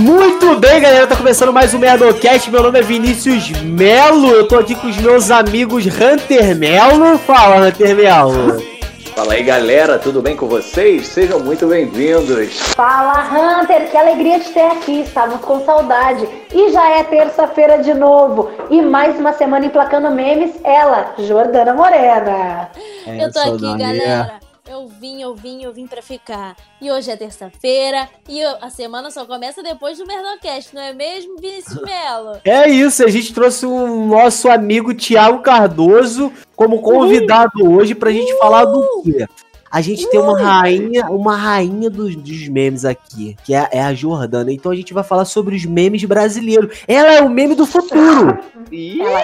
Muito bem, galera, tá começando mais um Merdocast. Meu nome é Vinícius Melo. Eu tô aqui com os meus amigos Hunter Melo. Fala, Hunter Melo. Fala aí, galera, tudo bem com vocês? Sejam muito bem-vindos. Fala, Hunter, que alegria de ter aqui. Estávamos com saudade. E já é terça-feira de novo. E mais uma semana emplacando memes. Ela, Jordana Morena. eu tô aqui, galera. Eu vim, eu vim, eu vim pra ficar. E hoje é terça-feira e eu- a semana só começa depois do Merdocast, não é mesmo, Vinícius Melo? É isso, a gente trouxe o nosso amigo Thiago Cardoso como convidado hoje pra gente falar do quê? A gente tem uma rainha, uma rainha dos, dos memes aqui, que é, é a Jordana. Então a gente vai falar sobre os memes brasileiros. Ela é o meme do futuro. Ela-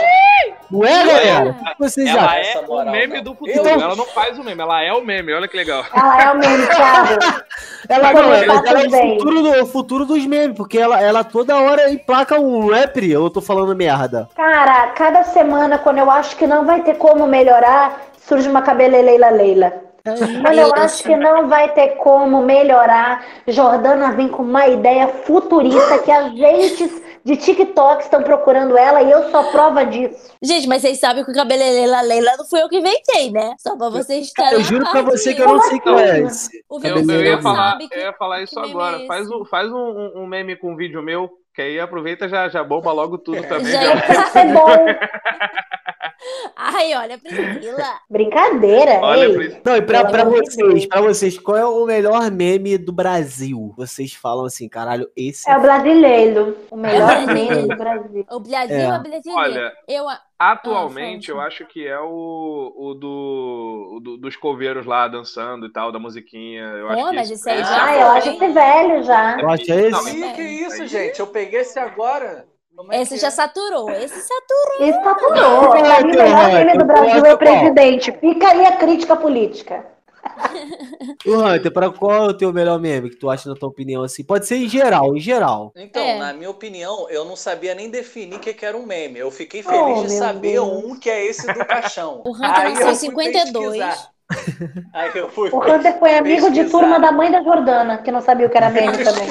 Não é, galera? O que vocês Ela acham? é o meme não. do futuro. Então- Ela não faz o meme, ela é o meme. Olha que legal. Ela é o meme, Thiago. Ela, não, tá ela, ela é o futuro, do, o futuro dos memes, porque ela, ela toda hora emplaca um rap, eu tô falando merda. Cara, cada semana, quando eu acho que não vai ter como melhorar, surge uma cabeleleila Leila. Quando eu acho que não vai ter como melhorar, Jordana vem com uma ideia futurista que agentes de TikTok estão procurando ela e eu sou prova disso. Gente, mas vocês sabem que o cabeleireira Leila não foi eu que inventei, né? Só pra vocês estarem Eu juro pra você que eu não sei qual é esse. O Eu, eu ia não falar, sabe que... eu ia falar isso agora. é faz um, faz um, um- meme com um vídeo meu, que aí aproveita e já, já bomba logo tudo também. Já já- Pra ser bom. Ai, olha, Priscila. Brincadeira, Olha, ei. Pris- Não, e pra, pra vocês, pra vocês, qual é o melhor meme do Brasil? Vocês falam assim, caralho, esse. É o brasileiro, o melhor É meme do Brasil. O Brasil É. é, brasileiro. Olha, Eu, Atualmente, Ah, eu acho que é o, o do, o do- dos coveiros lá dançando e tal, da musiquinha. Eu acho Pô, que mas aí esse já Ah, é eu acho esse velho já. Eu acho que é Não, esse. Ih, que isso, gente? Eu peguei esse agora. Como é esse já é? saturou. Esse saturou. Isso saturou. Mim, o melhor meme do Brasil é o qual? presidente. Fica aí a crítica política. O Hunter, pra qual é o teu melhor meme que tu acha na tua opinião assim? Pode ser em geral, em geral. Então, É. na minha opinião, eu não sabia nem definir o que, que era um meme. Eu fiquei Oh, feliz de meu saber Deus. um que é esse do caixão. O Hunter Aí nasceu eu em fui 52. pesquisar. Aí eu fui O Hunter foi amigo de pesquisar. turma da mãe da Jordana, que não sabia o que era meme também.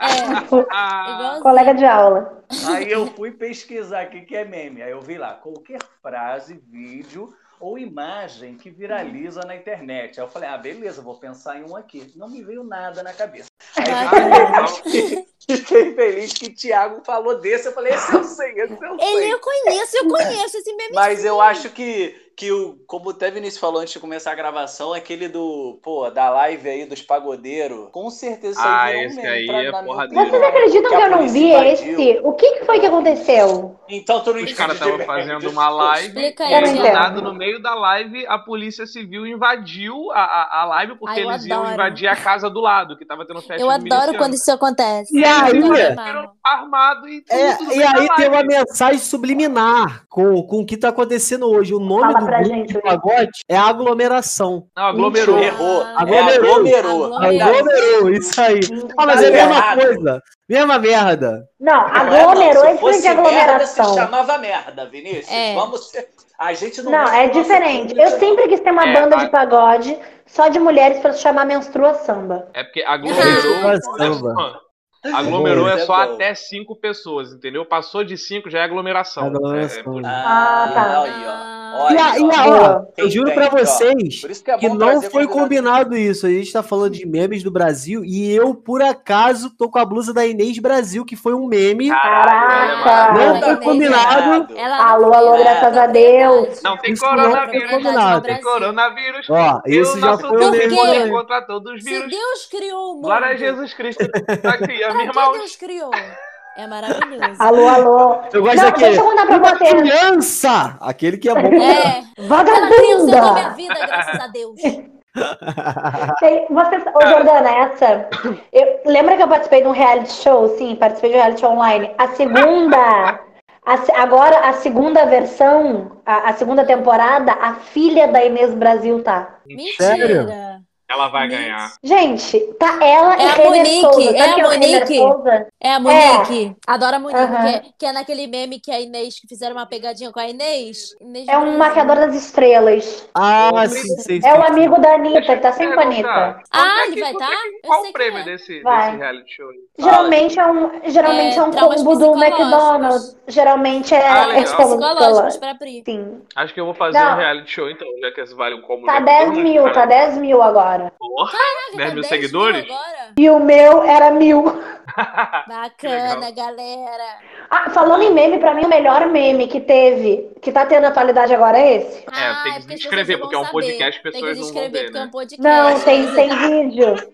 É, Ah, igualzinho. Colega de aula. Aí eu fui pesquisar o que, que é meme. Aí eu vi lá, qualquer frase, vídeo ou imagem que viraliza na internet. Aí eu falei, ah, beleza, vou pensar em um aqui. Não me veio nada na cabeça. Aí fiquei feliz, fiquei feliz que o Thiago falou desse. Eu falei, esse eu sei, esse eu sei. Ele eu conheço, eu conheço esse meme. Mas sim. eu acho que, que o, como até Vinícius falou antes de começar a gravação, aquele do, pô, da live aí dos pagodeiros, com certeza isso Ah, um esse meme aí pra- é na minha porradeiro. opinião. Vocês acreditam Que eu não vi invadiu. esse? O que, que foi que aconteceu? Então tu não Os caras estavam fazendo uma live Explica e do nada, no meio da live, a polícia civil invadiu a, a, a live porque Ai, eles iam adoro. invadir a casa do lado, que tava tendo festa Eu de adoro miliciano. quando isso acontece. E aí? Armado e tudo. É, e aí tem uma mensagem subliminar com, com o que tá acontecendo hoje. O nome Fala do pra gente, Will. pagode é aglomeração. Não, aglomerou. Errou. Ah, É Aglomerou. aglomerou. Aglomerou. Isso aí. Ah, mas é a mesma coisa. Mesma merda. Não, é, aglomerou é diferente de merda, se aglomeração. chamava merda, Vinícius. É. Vamos ser... A gente não Não, é diferente. Eu sempre quis ter uma É, banda a- de pagode só de mulheres pra se chamar Menstrua Samba. É porque aglomerou. É samba. Aglomerou é é só bom. até cinco pessoas, entendeu? Passou de cinco já é aglomeração. Aglomeração. É, é Ah, Ah, tá. aí, ó. Olha E, a, aí, e ó. a- ó, eu juro pra Entende, ó. vocês que é que não foi combinado isso. A gente tá falando de memes do Brasil e eu, por acaso, tô com a blusa da Inês Brasil, que foi um meme. Caraca. Não Ela foi é combinado. Ela Alô, não alô, graças a Deus. Não tem Isso não foi coronavírus, combinado. não tem coronavírus. Ó, E isso o já nosso foi um meme. contra todos os Se vírus. Deus criou o mundo, Glória a Jesus Cristo. Tá aqui, pra minha. Deus criou? É maravilhoso. Alô, alô. Eu gosto Não, daquele. deixa eu contar pra Uma vocês. criança! Aquele que é bom. É, ela criança da minha Vagabunda. vida, graças a Deus. Tem- Vocês, ô Jordana, essa. Eu, lembra que eu participei de um reality show? Sim, participei de um reality show online. A segunda. a agora, a segunda versão, a, a segunda temporada, a filha da Inês Brasil tá. Mentira. Ela vai ganhar. Gente, tá ela É e a Renner Monique, Souza. é Sabe a Monique. Souza? É a Monique. Adoro a Monique, Aham. que, é, que é naquele meme que a Inês, que fizeram uma pegadinha com a Inês. Inês É um maquiador das estrelas. Ah, Ô, sim, sei. É o amigo da Anitta, que tá sempre com a Anitta. Ah, é ele vai é tá? Qual o prêmio é. desse, Vai. desse reality show? aí? Geralmente é um, geralmente É, é um combo do. McDonald's. Geralmente é, Ah, legal. é combo Psicológicos pra Pri. Sim. Acho que eu vou fazer Não. um reality show então, já que esse vale um combo. Tá de 10 McDonald's, mil, tá 10 mil agora. Porra, Caraca, 10 tá mil 10 seguidores? agora? E o meu era mil. Bacana, galera. Ah, falando em meme, pra mim o melhor meme que teve, que tá tendo atualidade agora é esse. É, tem que Ah, porque as descrever, porque é um podcast, pessoas Tem que não vão ver, porque é né? um podcast. Não, tem, tem vídeo.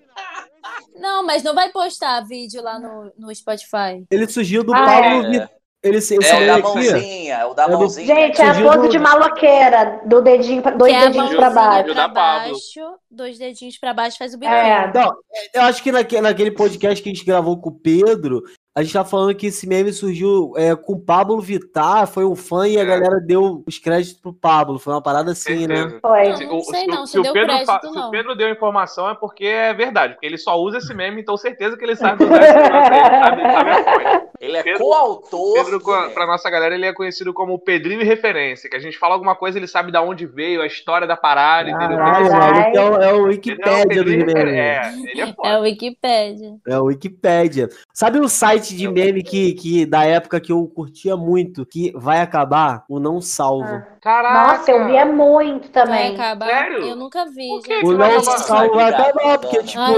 Não, mas não vai postar vídeo lá no, no Spotify. Ele surgiu do Ah, Pablo é. Ele, esse É o meme da mãozinha, é o da É mãozinha. Gente, é a pose do- de maloqueira, do dedinho, pra- dois que é dedinhos pra baixo. Pra baixo, dois dedinhos pra baixo faz o biquinho. É. Não, eu acho que naque- naquele podcast que a gente gravou com o Pedro, a gente tá falando que esse meme surgiu é, com o Pablo Vittar, foi um fã e a É. galera deu os créditos pro Pablo. Foi uma parada assim, né? Certeza. Foi. Não, Se, não o- sei se não, o- se se o deu Pedro crédito, se não. o Pedro deu informação é porque é verdade, porque ele só usa esse meme, então certeza que ele sabe usar esse meme, sabe, ele sabe a fonte. Ele é Pedro- coautor. Pedro, do meme. pra nossa galera, ele é conhecido como o Pedrinho referência, que a gente fala alguma coisa, ele sabe de onde veio, a história da parada, entendeu? Caralho, Caralho. maluco, é o, é o Ele é o Wikipédia e memes. referência. É, ele é É foda. o Wikipédia. É o Wikipédia. Sabe um site de meme que, que da época que eu curtia muito, que vai acabar? O Não Salvo. Ah. Caraca! Nossa, eu via muito Vai também. acabar? Sério? Eu nunca vi, gente. que O vai acabar? Vai porque, tipo, Ai.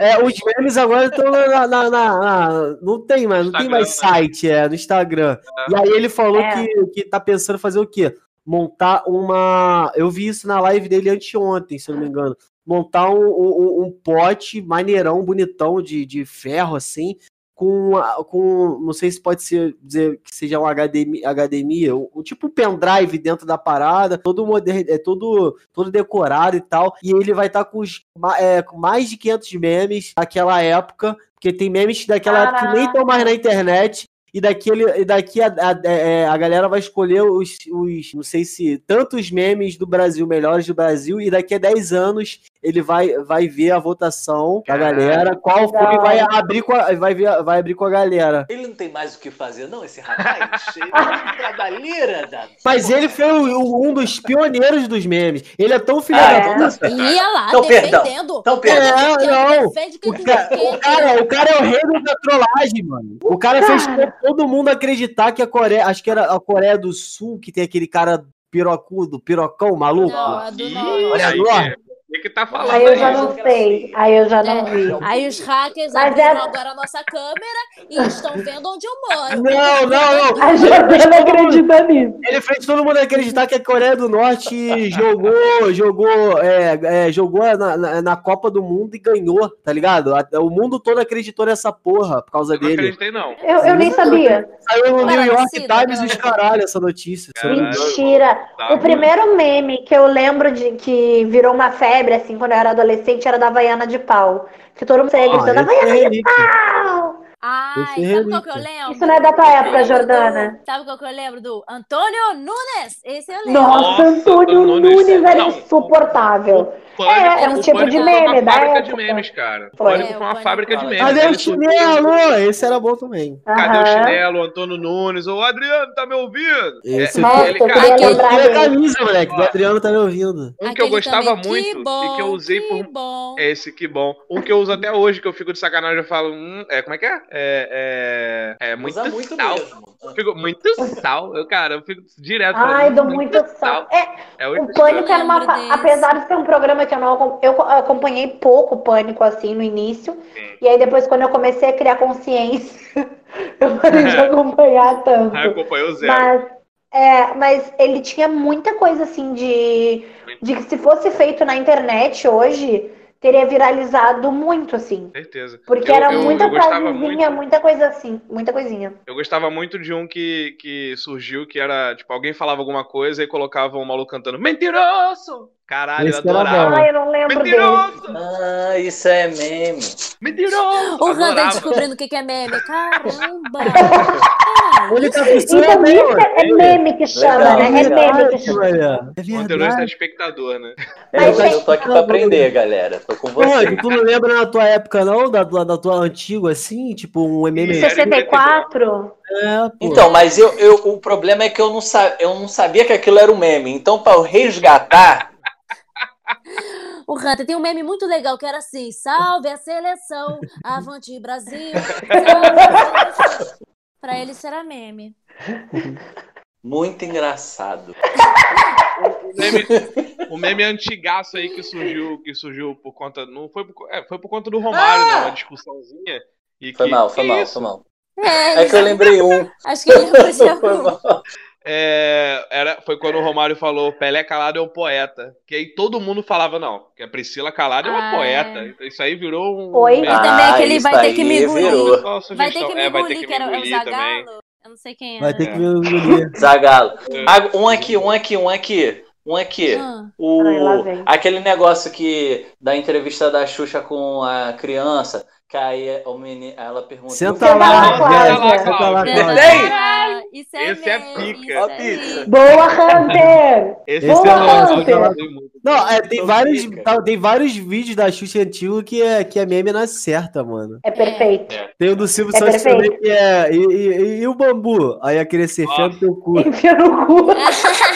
É, os memes agora estão na, na- na- na- Não tem mais, não tem Instagram, mais né? site, é, no Instagram. E aí ele falou É. que, que tá pensando em fazer o quê? Montar uma. Eu vi isso na live dele anteontem, se eu não me engano. Montar um, um- um pote maneirão, bonitão, de, de ferro, assim, com, com. Não sei se pode ser dizer que seja um HDMI, HDMI um, um tipo pendrive dentro da parada, todo moderno, é todo, todo decorado e tal. E ele vai estar com, os, é, mais de 500 memes daquela época, porque tem memes daquela época que nem estão mais na internet. E daqui, ele, e daqui a, a, é, a galera vai escolher os, os, não sei se, tantos memes do Brasil, melhores do Brasil, e daqui a 10 anos ele vai, vai ver a votação da galera, qual foi, e vai abrir com a, vai, ver, vai abrir com a galera. Ele não tem mais o que fazer, não, esse rapaz? Ele é trabalheira, da... Mas ele foi o- o- um dos pioneiros dos memes. Ele é tão filho Ah, da então tá puta. Ia lá, Então, perdão. defendendo. Então, perdão. É, não. O cara, o, cara, o cara é o rei da trollagem, mano. O cara fez to- todo mundo acreditar que a Coreia, acho que era a Coreia do Sul, que tem aquele cara pirocudo, pirocão, maluco. Não, a do Ih, norte. Olha é. O que que tá falando Aí eu aí? já não sei. Aí eu já não vi. É, aí os hackers Mas abriram é- agora a nossa câmera e estão vendo onde eu moro. Não, não, não. A Jordana acredita nisso. Ele fez todo mundo acreditar que a Coreia do Norte jogou, jogou, é, é, jogou na, na, na Copa do Mundo e ganhou, tá ligado? O mundo todo acreditou nessa porra por causa Eu não dele. acreditei, não. Eu, eu nem sabia. Saiu no New York Times e os cara. caralho essa notícia. não engano. Mentira. Tá. O primeiro meme que eu lembro de que virou uma febre, assim, quando eu era adolescente, era da Havaiana de pau. Que todo mundo saía Ah, gritando, é Havaiana de pau! Ai, é sabe qual que eu lembro? Isso não é da tua época, Jordana. do- Sabe qual que eu lembro? Do Antônio Nunes. Esse eu lembro. Nossa, Nossa, Antônio Nunes. Nunes era Não. Insuportável. Pânico, É, era um o tipo de meme uma da fábrica de época. memes, cara. O Foi. Pânico É, foi o uma Pânico fábrica de memes. Cadê Ele o surgiu- chinelo? Esse era bom também. Cadê o Aham. chinelo, Antônio Nunes? Ô, Adriano, tá me ouvindo? Esse É, Nossa, ele, eu cara, queria Tira a camisa, moleque. O. Adriano tá me ouvindo. um que eu gostava muito e que eu usei que por. bom. Esse, que bom. Um que eu uso até hoje, que eu fico de sacanagem, eu falo, hum, é, como é que é? É, é, é muito, muito mesmo. Eu fico, muito sal. Eu, cara, eu fico direto Ai, falando, dou muito sal. É, É o Pânico era uma. desse. Apesar de ser um programa que eu não eu acompanhei pouco o Pânico assim no início. Sim. E aí depois, quando eu comecei a criar consciência, eu parei de acompanhar tanto. Aí acompanhou zero. Mas, é, mas ele tinha muita coisa assim de, de que se fosse feito na internet hoje, teria viralizado muito, assim. Certeza. Porque Eu- era eu- muita eu frasezinha, muito- muita coisa assim, muita coisinha. Eu gostava muito de um que, que surgiu, que era, tipo, alguém falava alguma coisa e colocava um maluco cantando Mentiroso! Caralho, Esse eu adorava. Ai, eu não lembro dele. Mentiroso! Ah, isso é meme. Mentiroso! O Randa descobrindo o que é meme. Caramba! Então isso é, é meme que chama, Legal, né? É meme que chama. É O conteúdo é verdade. espectador, né? É, Mas, eu tô aqui pra aprender, galera. Tô com você. Rod, tu não lembra na tua época, não? Da, da, da tua antiga, assim? Tipo, um? Sim. 64? É. Então, mas eu, eu, o problema é que eu não, sa, eu não sabia que aquilo era um meme. Então, pra eu resgatar, O Hunter tem um meme muito legal que era assim: salve a seleção, avante Brasil. Salve a seleção. Pra ele isso era meme. muito engraçado. O meme, o meme antigaço aí que surgiu, que surgiu por conta. Não foi por, é, foi por conta do Romário, né? Uma discussãozinha. E Foi que- mal, foi que mal, isso? foi mal. É, É que eu lembrei um. acho que ele lembrou de Foi mal. É, era, foi quando o Romário falou Pelé Calado é um poeta. Que aí todo mundo falava, não, que a Priscila Calado é uma Ah, poeta. é. Então Isso aí virou um. Oi? meme. E também Ah, aquele isso vai ter que me engolir. Só Vai ter que me É, engolir, que que era o engolir também. Zagalo. Eu não sei quem era. Vai ter É. que me engolir. Zagalo. Ah, um aqui, um aqui, um aqui. Um aqui. Ah, O, Ai, aquele negócio que da entrevista da Xuxa com a criança, que aí o menino, ela pergunta. Senta lá, lá, Cláudia. Senta lá, Tem? Cláudia. Isso é Esse é meme, pica. isso Ó, pizza. Boa, Hunter! Esse Esse é é muito. Não, é, tem, vários, tá, tem vários vídeos da Xuxa antigo que é, que é meme na certa, mano. É perfeito. Tem o do Silvio É Santos perfeito. também que é. E, e- e o bambu? Aí aquele ser fé no teu cu. Enfia no cu.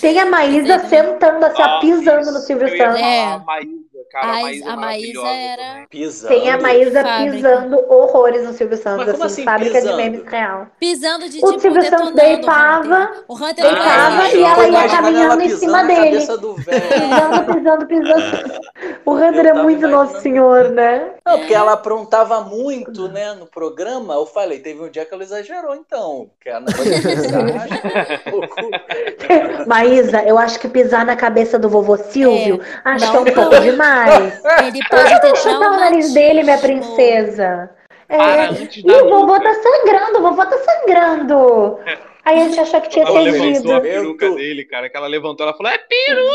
Tem a Maísa sentando assim, Ah, pisando isso. no Silvio Santos. É. A Maísa, cara, a Maísa, a Maísa era-. Pisando. Tem a Maísa Fábrica. pisando horrores no Silvio Santos, Mas como assim, assim, fábrica pisando? de memes real. Pisando de O tipo Silvio Santos deitava. O Hunter deitava é e ela ia caminhando em pisando cima na dele. cabeça do velho. Pisando, pisando, pisando. O Hunter é muito imaginando. Nosso Senhor, né? Não, porque ela aprontava muito, né, no programa. Eu falei, teve um dia que ela exagerou, então. Que ela não vai um. Maísa, eu acho que pisar na cabeça do vovô Silvio, acho não que é um pouco pode. Demais. Ele pode ter Chupa o nariz dele, minha princesa. É. Para da o vovô tá sangrando, o vovô tá sangrando. Aí a gente achou que tinha Ela levantou a peruca dele, cara. Que ela levantou, ela falou: é peru!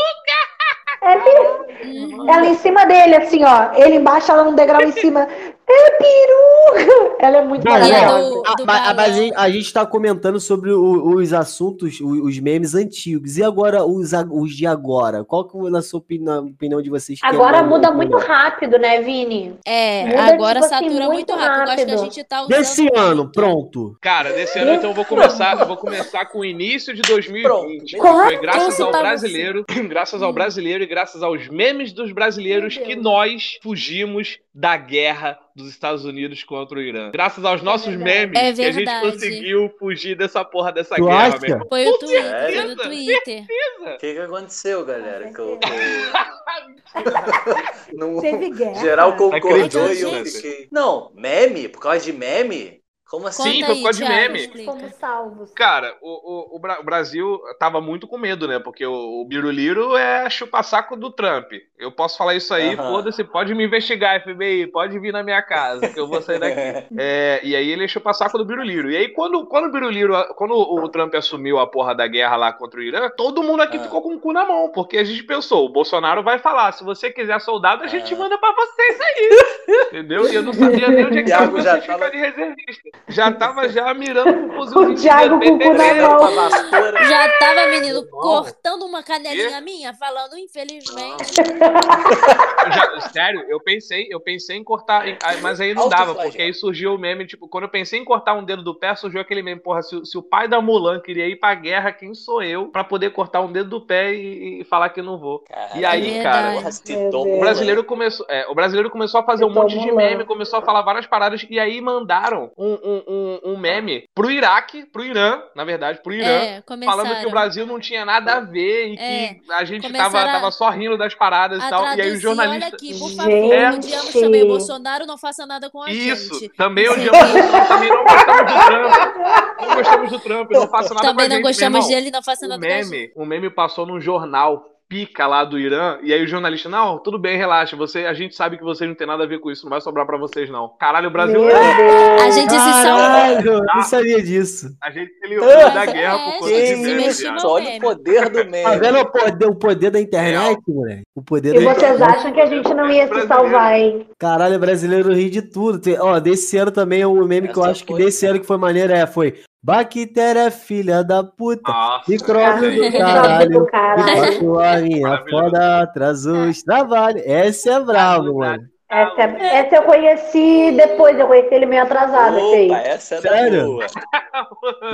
É, peru. Ela em cima dele, assim, ó. Ele embaixo, ela um degrau em cima. É peru! Ela é muito Não, E a maravilhosa. do, do mas, mas a gente- a gente tá comentando sobre o- os assuntos, o- os memes antigos. E agora, os, a- os de agora? Qual que, na sua opinião, na opinião de vocês, que é Agora mais muda melhor? muito rápido, né, Vini? É, Muda, agora tipo assim, satura muito muito rápido. Eu acho que a rápido. gente tá usando. Desse ano, muito. pronto. Cara, desse ano então eu vou começar, eu vou começar com o início de 2020. Pronto. Foi graças ao pra brasileiro, graças ao brasileiro e graças aos memes dos brasileiros que nós fugimos da guerra dos Estados Unidos contra o Irã. Graças aos nossos memes É que a gente conseguiu fugir dessa porra dessa Tu guerra, acha? meu irmão. Foi o Twitter, foi certeza. no Twitter. O que, que aconteceu, galera? Que eu, Não- Teve guerra. Geral concordou e eu fiquei. Não, meme? Por causa de meme? Como assim? Sim, foi por causa de meme. explica. Fomos salvos. Cara, o, o, o Bra- o Brasil tava muito com medo, né? Porque o, o Biruliro é chupa-saco do Trump. Eu posso falar isso aí, Aham. foda-se, pode me investigar, FBI, pode vir na minha casa, que eu vou sair daqui. É, e aí ele é chupa-saco do Biruliro. E aí, quando, quando o Biruliro, quando o Trump assumiu a porra da guerra lá contra o Irã, todo mundo aqui Ah. ficou com o cu na mão, porque a gente pensou, o Bolsonaro vai falar, se você quiser soldado, a gente Ah. manda pra vocês aí. Entendeu? E eu não sabia nem onde é que Thiago já você fica tava- de reservista. Já tava já mirando com o Thiago com o cu na BT-3. mão. Já tava, menino, Bom. cortando uma canelinha minha, falando, infelizmente. Já- sério, eu pensei, eu pensei em cortar, ah, mas aí não Alto dava, flagelo. porque aí surgiu o meme, tipo, quando eu pensei em cortar um dedo do pé, surgiu aquele meme, porra, se, o- se o pai da Mulan queria ir pra guerra, quem sou eu pra poder cortar um dedo do pé e, e falar que não vou? E aí, É cara, Deus. o brasileiro começou, é, o brasileiro começou a fazer um monte de meme, começou a falar várias paradas, e aí mandaram um, um, um, um meme pro Iraque, pro Irã, na verdade, pro Irã, É, falando que o. Brasil não tinha nada a ver e É, que a gente tava, a- tava só rindo das paradas e tal. E aí o traduzir, jornalista. olha aqui, por favor, odiamos também o Bolsonaro, não faça nada com a Isso, gente. também Não odiamos o Trump, também não gostamos do Trump. Não gostamos do Trump, não faça nada Também com a não gente, gostamos meu irmão. dele, não faça O nada com a gente. meme, o meme passou num jornal pica lá do Irã, e aí o jornalista, não, tudo bem, relaxa, você, a gente sabe que vocês não tem nada a ver com isso, não vai sobrar pra vocês, não. Caralho, o Brasil. Meu Deus. A gente se salvou. Caralho, eu não sabia disso. A gente se livrou Mas da é, guerra por conta gente, de meme, Olha meme. o poder do Tá meme. vendo o poder, o poder da internet, moleque? O poder E da vocês internet. acham que a gente não ia se salvar, hein? Caralho, brasileiro ri de tudo. Tem- ó, desse ano também, o meme que eu Essa acho que desse ano que foi maneiro é, foi Bactéria, filha da puta. Nossa, Micróbio do caralho. do caralho. Enquanto a minha foda atrasou os trabalhos. Essa é bravo, mano. Essa, essa eu conheci depois, eu conheci ele meio atrasado. Opa, essa é Sério? da boa.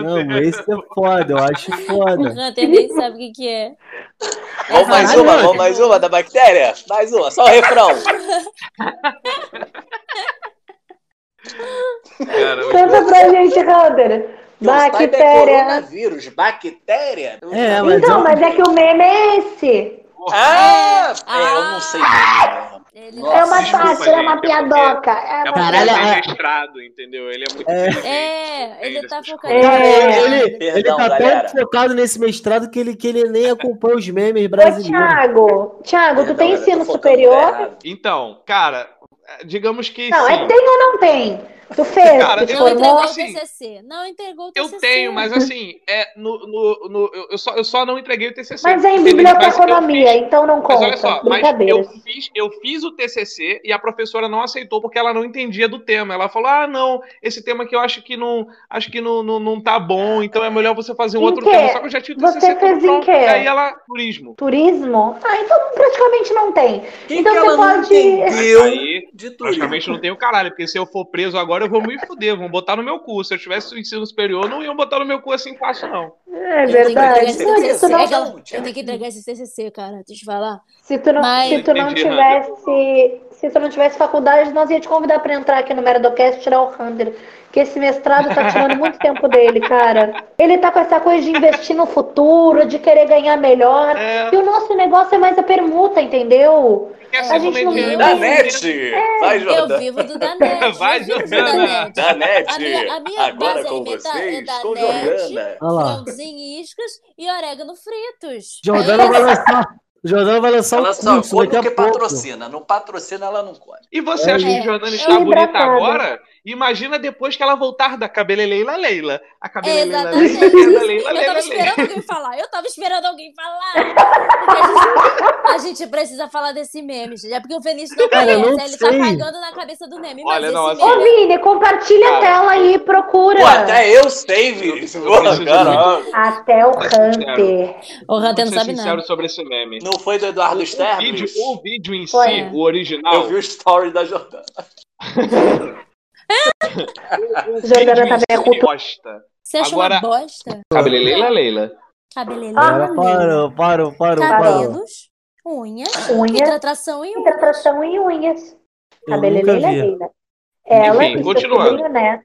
Não, esse é foda, eu acho O foda. Hunter nem sabe o que, que é. Vamos mais Caralho, uma, vamos mais uma da bactéria? Mais uma, só o refrão. Cara, Canta pra gente, Hunter. Saiba é Bactéria. coronavírus, bactéria. É, mas Então, eu- mas é que o meme é esse. Ah, Ah. é, eu não sei mesmo. Ele Nossa, É uma sátira, é uma é piadoca. É É uma Caralho, ele é- é mestrado, entendeu? Ele é muito É. É, ele tá essas focado. coisas. Cara, É. ele, ele, ele Perdão, tá galera. tão focado nesse mestrado que ele, que ele nem acompanha os memes Ô, brasileiros. Thiago, Thiago, tu Perdão, tem galera, tô ensino superior? Então, cara, digamos que Não, sim. é tem ou não tem? Tu fez, Cara, tu eu Não formou? entregou o assim, TCC. Não entregou o Eu TCC. tenho, mas assim, é no, no, no- eu, eu só, eu só não entreguei o TCC. Mas é em? Mas eu biblioteconomia, fiz- então não Mas conta. olha só, mas eu fiz, eu fiz o TCC e a professora não aceitou porque ela não entendia do tema. Ela falou: "Ah, não, esse tema aqui eu acho que não, acho que não, não, não tá bom, então é melhor você fazer um Em outro quê? tema". Só que eu já tinha o Você TCC fez todo em quê? E aí ela turismo. Turismo? Ah, então praticamente não tem. Quem Então que você ela não pode- Aí de tudo? praticamente não tem o caralho, porque se eu for preso agora eu vou me fuder, vão botar no meu cu. Se eu tivesse o ensino superior, não iam botar no meu cu assim fácil não. É Eu tenho que entregar verdade. esse Não, se tu É Eu tenho que entregar esse TCC, cara. Deixa eu te falar. se tu não, Mas- se tu não Entendi, tivesse, se tu não tivesse faculdade, nós ia te convidar para entrar aqui no Meridocast e tirar o Hunter. Que esse mestrado tá tirando muito tempo dele, cara. Ele tá com essa coisa de investir no futuro, de querer ganhar melhor. É. E o nosso negócio é mais a permuta, entendeu? Quer A gente não comediante? viu. Da net! Vai, Eu Jordana. vivo do Danete. Vai, eu vivo do Jordana. Danete. Da net! A minha, a minha Agora com é vocês, com Jordana. E iscas e orégano fritos. Jordana É vai lançar. Jordana vai lançar Ela um só curso come daqui a porque pouco. patrocina. Não patrocina, ela não come. E você É, acha que é. Jordana É está bonita hidratada. agora? Imagina depois que ela voltar da cabeleleila Leila. A cabeleleila Leila, Exatamente. Leila, Eu Leila, tava Leila, Leila. esperando alguém falar. Eu tava esperando alguém falar. Porque a gente, a gente precisa falar desse meme, gente. É porque o Vinícius não conhece. não ele tá sei. cagando na cabeça do meme. Mas Olha, esse não, assim- Ô, meme... Vini, compartilha a tela aí e procura. Pô, até eu sei, caralho. Até o. Hunter. O Hunter Vou não ser sabe sincero nada. sobre esse meme. Não foi do Eduardo O vídeo, o vídeo em Foi. si, o original. Eu vi o story da Jordana. Jordana vídeo também é em si, cultura. bosta. Você achou Agora- uma bosta? Cabeleleila Leila. Cabeleleira. Agora parou, parou, parou, parou. Cabelos, unhas, Unhas. hidratação e unhas. Hidratação e unhas. Nunca vi. Leila. Ela Enfim, seu continuando. Neto.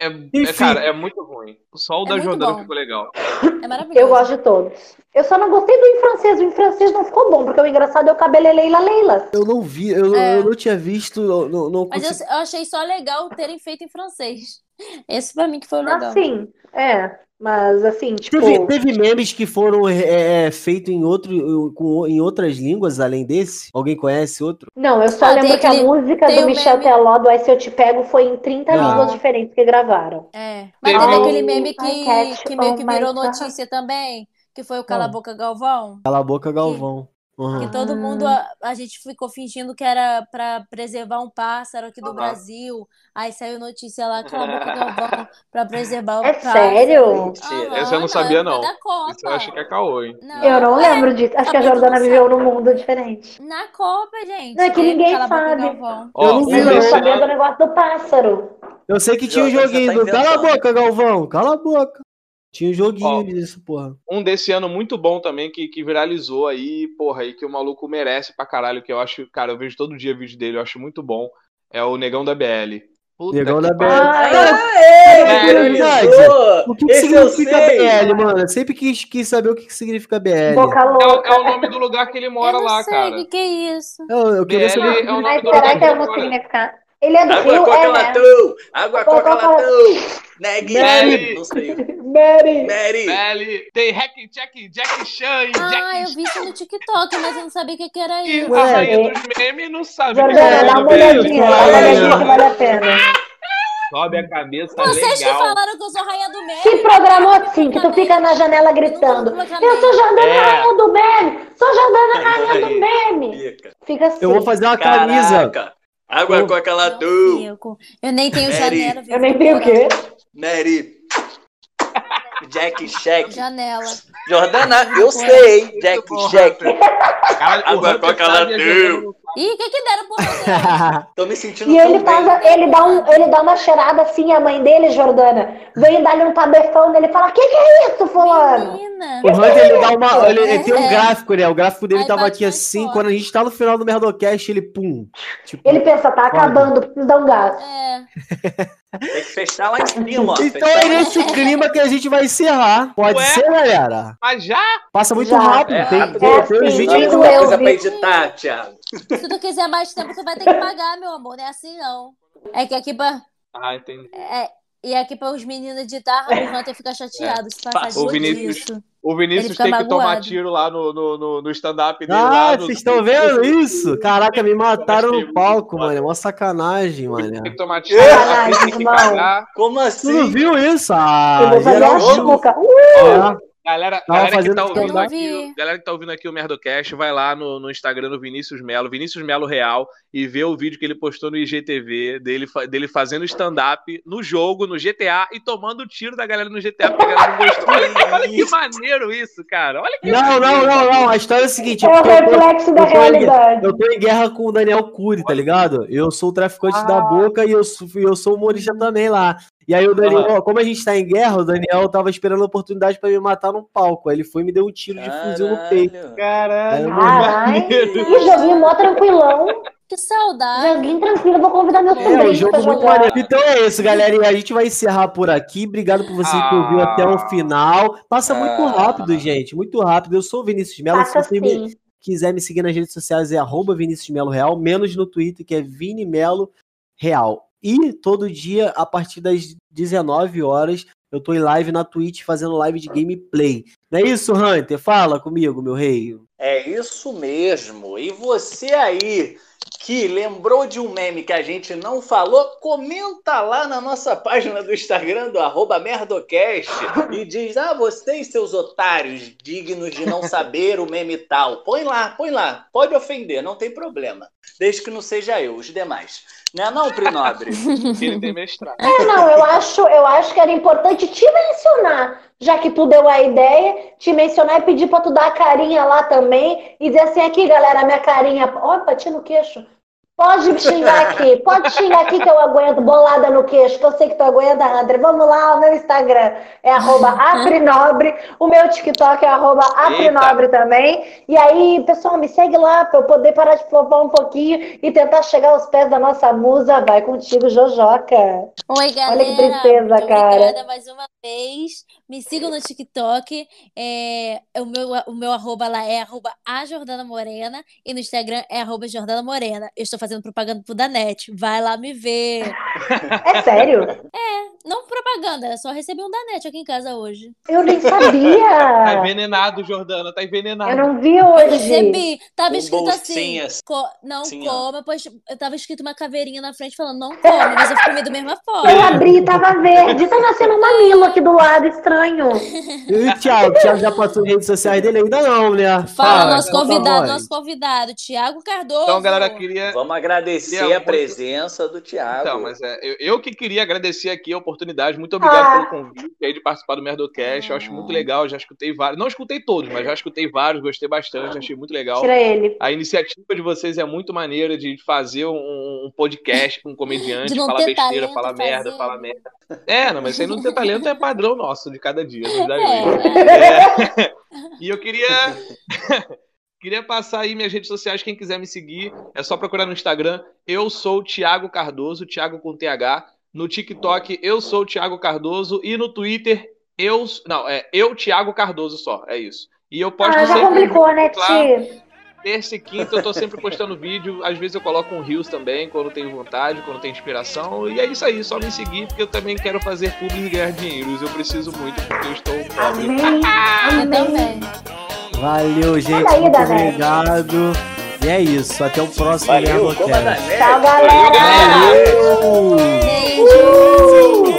É, é, cara, é muito ruim. Só o É da muito Jordana bom. ficou legal. É maravilhoso. Eu gosto de todos. Eu só não gostei do em francês. O em francês não ficou bom, porque o engraçado é o cabeleleila Leila. Eu não vi, eu, É. eu não tinha visto, eu não, não Mas consegui- eu, eu achei só legal terem feito em francês. Esse pra mim que foi o legal. Assim, é. Mas assim, tipo. Teve, teve memes que foram é, é, feitos em, outro, com, em outras línguas além desse? Alguém conhece outro? Não, eu só Ah, lembro que aquele- a música tem do Michel meme- Teló do Aí Se Eu Te Pego foi em 30 Não. línguas diferentes que gravaram. É. Mas Teve teve aquele meme que, que meio que all my virou notícia também, que foi o Cala a? Boca Galvão. Cala a boca, Galvão. Uhum. Que todo mundo, a, a gente ficou fingindo que era pra preservar um pássaro aqui do Aham. Brasil. Aí saiu notícia lá, a Boca Galvão, pra preservar o É pássaro. sério? Mentira. Essa eu não sabia, não. Isso eu acho que é caô, hein? Não, Eu não é, lembro disso. Acho que a Tá Jordana viveu num mundo diferente. Na Copa, gente. Não, é que ninguém sabe. Eu não eu sabia ano, do negócio do pássaro. Eu sei que tinha um já joguinho tá do Cala a boca, Galvão. Cala a boca. Tinha um joguinho Ó. disso, porra. um desse ano muito bom também, que, que viralizou aí, porra, e que o maluco merece pra caralho, que eu acho, cara, eu vejo todo dia vídeo dele, eu acho muito bom. É o Negão da BL. Puta Negão da. BL. Ah, Cara, É! O que, que significa! BL, mano? Eu sempre quis, quis saber o que, que significa BL. Boca É, é o nome do lugar que ele mora eu não lá, sei cara. o que, que é isso. Eu, eu queria BL saber. é o nome Mas do será lugar que é algum mora. Ele é do Água Rio, Coca é, né? Latão! Água Coca Coca Latão. Neg, Mary. não sei. Mary. Mary! Belly, tem Hack Jack, Jack Chan e Ah, Jack eu vi isso no TikTok, mas eu não sabia o que, que era isso. Ué, a rainha dos memes não sabe que Jordana, é dá uma olhadinha, dá uma olhadinha que vale a pena. Sobe a cabeça, Vocês que legal. falaram que eu sou rainha do Se meme. programou assim, que tu fica na janela gritando. Eu sou Jordana É. Rainha do Meme! Sou Jordana Rainha do Meme! Fica. Assim. Eu vou fazer uma camisa. Água Coca Não Latão! fico. Eu nem tenho Mary. janela. viu? Eu nem tenho o quê? Mary! Jack Shack. Janela. Jordana, eu sei, Jack Shack. Água Hunter Coca sabe, Ih, o que que deram por você? Tô me sentindo E ele faz, ele dá, um, ele dá uma cheirada assim, a mãe dele, Jordana, vem dar-lhe um tabefão nele e fala: Que que é isso, fulano? Menina. O Hunter, ele dá uma. Ele, ele tem um É. gráfico, né? O gráfico dele Aí tava aqui assim. forte. Quando a gente tá no final do Merdocast, ele pum. Tipo, Ele pensa: Tá acabando, preciso dar um gás. É. Tem que fechar lá em cima, ó. Então é nesse clima que a gente vai encerrar. Pode Ué? ser, galera? Mas já? Passa muito Já. rápido. É tem, tem, É tem assim, 20 Não, Digo minutos. tem eu, coisa vi. pra editar, Thiago. Se tu quiser mais tempo, tu vai ter que pagar, meu amor. Não é assim, não. É que aqui pra. Ah, entendi. É, e aqui para os meninos editar, o Hunter fica chateado se passar Passa. O de Vinícius- disso. O Vinícius tem que tomar magoado. tiro lá no, no, no, no stand-up dele. Ah, lá no- vocês estão vendo isso? Caraca, me mataram no palco, mano. É uma sacanagem, mano. Tem que tomar tiro. Tem que pagar. Como Tu não assim? viu isso? Ah, Eu vou fazer. É. Galera, galera, que tá ouvindo aqui, galera que tá ouvindo aqui o Merdocast, vai lá no, no Instagram do Vinícius Melo, Vinícius Melo Real, e vê o vídeo que ele postou no IGTV dele, dele fazendo stand-up no jogo, no GTA, e tomando tiro da galera no GTA, porque a galera não gostou. Olha, olha que maneiro isso, cara. Olha que Não, não, não, não. A história é a seguinte. É o reflexo da realidade. Eu tô em guerra com o Daniel Cury, tá ligado? Eu sou o traficante da boca e eu sou, eu sou humorista também lá. E aí o Daniel, ó, como a gente tá em guerra, o Daniel tava esperando a oportunidade pra me matar no palco. Aí ele foi e me deu um tiro de fuzil no peito. Caralho. Caralho, É, Caralho. E joguinho mó tranquilão. Que saudade. Joguinho tranquilo. Vou convidar meu É, sobrinho um jogo muito maneiro. Então é isso, galera. E a gente vai encerrar por aqui. Obrigado por você que ouviu Ah. até o final. Passa muito Ah. rápido, gente. Muito rápido. Eu sou o Vinícius Melo. Se Passa você me quiser me seguir nas redes sociais, é arroba Vinícius Melo Real, menos no Twitter, que é Vini Melo Real. E todo dia, a partir das 19 horas, eu tô em live na Twitch fazendo live de gameplay. Não é isso, Hunter? Fala comigo, meu rei. É isso mesmo. E você aí que lembrou de um meme que a gente não falou, comenta lá na nossa página do Instagram do arroba Merdocast e diz: Ah, vocês, seus otários, dignos de não saber o meme tal. Põe lá, põe lá. Pode ofender, não tem problema. Desde que não seja eu, os demais. Não é não, Prinobre? Ele tem mestrado. É, não, eu acho, eu acho que era importante te mencionar, já que tu deu a ideia, te mencionar e pedir pra tu dar a carinha lá também e dizer assim, aqui, galera, minha carinha, ó, bati no queixo. Pode me xingar aqui, pode xingar aqui que eu aguento, bolada no queixo, que eu sei que tu aguenta, André. Vamos lá, o meu Instagram é arroba aprinobre, o meu TikTok é arroba aprinobre também. E aí, pessoal, me segue lá pra eu poder parar de flopar um pouquinho e tentar chegar aos pés da nossa musa. Vai contigo, Jojoca. Oi, galera. Olha que tristeza, Muito cara. Obrigada mais uma vez. Me sigam no TikTok. É, o, meu, o meu arroba lá é arroba a Jordana Morena. E no Instagram é arroba Jordana Morena. Eu estou fazendo propaganda pro Danete. Vai lá me ver. É sério? Não propaganda, é só receber um Danete aqui em casa hoje. Eu nem Tá sabia. envenenado, Jordana, tá envenenado. Eu não vi Eu hoje. recebi. Tava Com escrito assim. co- não Sim, coma, pois eu tava escrito uma caveirinha na frente falando não come, mas eu comi da mesma Eu forma. abri e tava verde. Tá nascendo um mamilo aqui do lado, estranho. E o Thiago? O Thiago já passou as redes sociais dele? Ainda não, né? Fala, nosso então tá convidado, nosso convidado, Tiago Cardoso. Então, galera, queria. Vamos agradecer Queria a muito- presença do Thiago. Então, mas é, eu, eu que queria agradecer aqui a oportunidade. Muito obrigado Ah. pelo convite aí de participar do Merdocast. Eu acho muito legal, já escutei vários. Não escutei todos, mas já escutei vários, gostei bastante, achei muito legal. Tira ele. A iniciativa de vocês é muito maneira de fazer um, um podcast com um comediante, falar besteira, falar merda, falar merda. É, não, mas isso aí não ter talento é padrão nosso de cada dia. não dá jeito. é. É. E eu queria. Queria passar aí minhas redes sociais, quem quiser me seguir, é só procurar no Instagram. Eu sou o Thiago Cardoso, Thiago com TH. No TikTok, eu sou o Thiago Cardoso. E no Twitter, eu. Não, é eu, Thiago Cardoso só. É isso. E eu posto ah, já sempre. Complicou, né, claro, Terça e quinta eu tô sempre postando vídeo. Às vezes eu coloco um rios também, quando tenho vontade, quando tenho inspiração. E é isso aí, só me seguir, porque eu também quero fazer público e ganhar dinheiro. Eu preciso muito, porque eu estou. Amém. Amém. Eu também. Valeu, gente. Aí, muito galera. obrigado. E é isso. Até o próximo Valeu, Tchau, galera. Valeu. Beijo. Uh!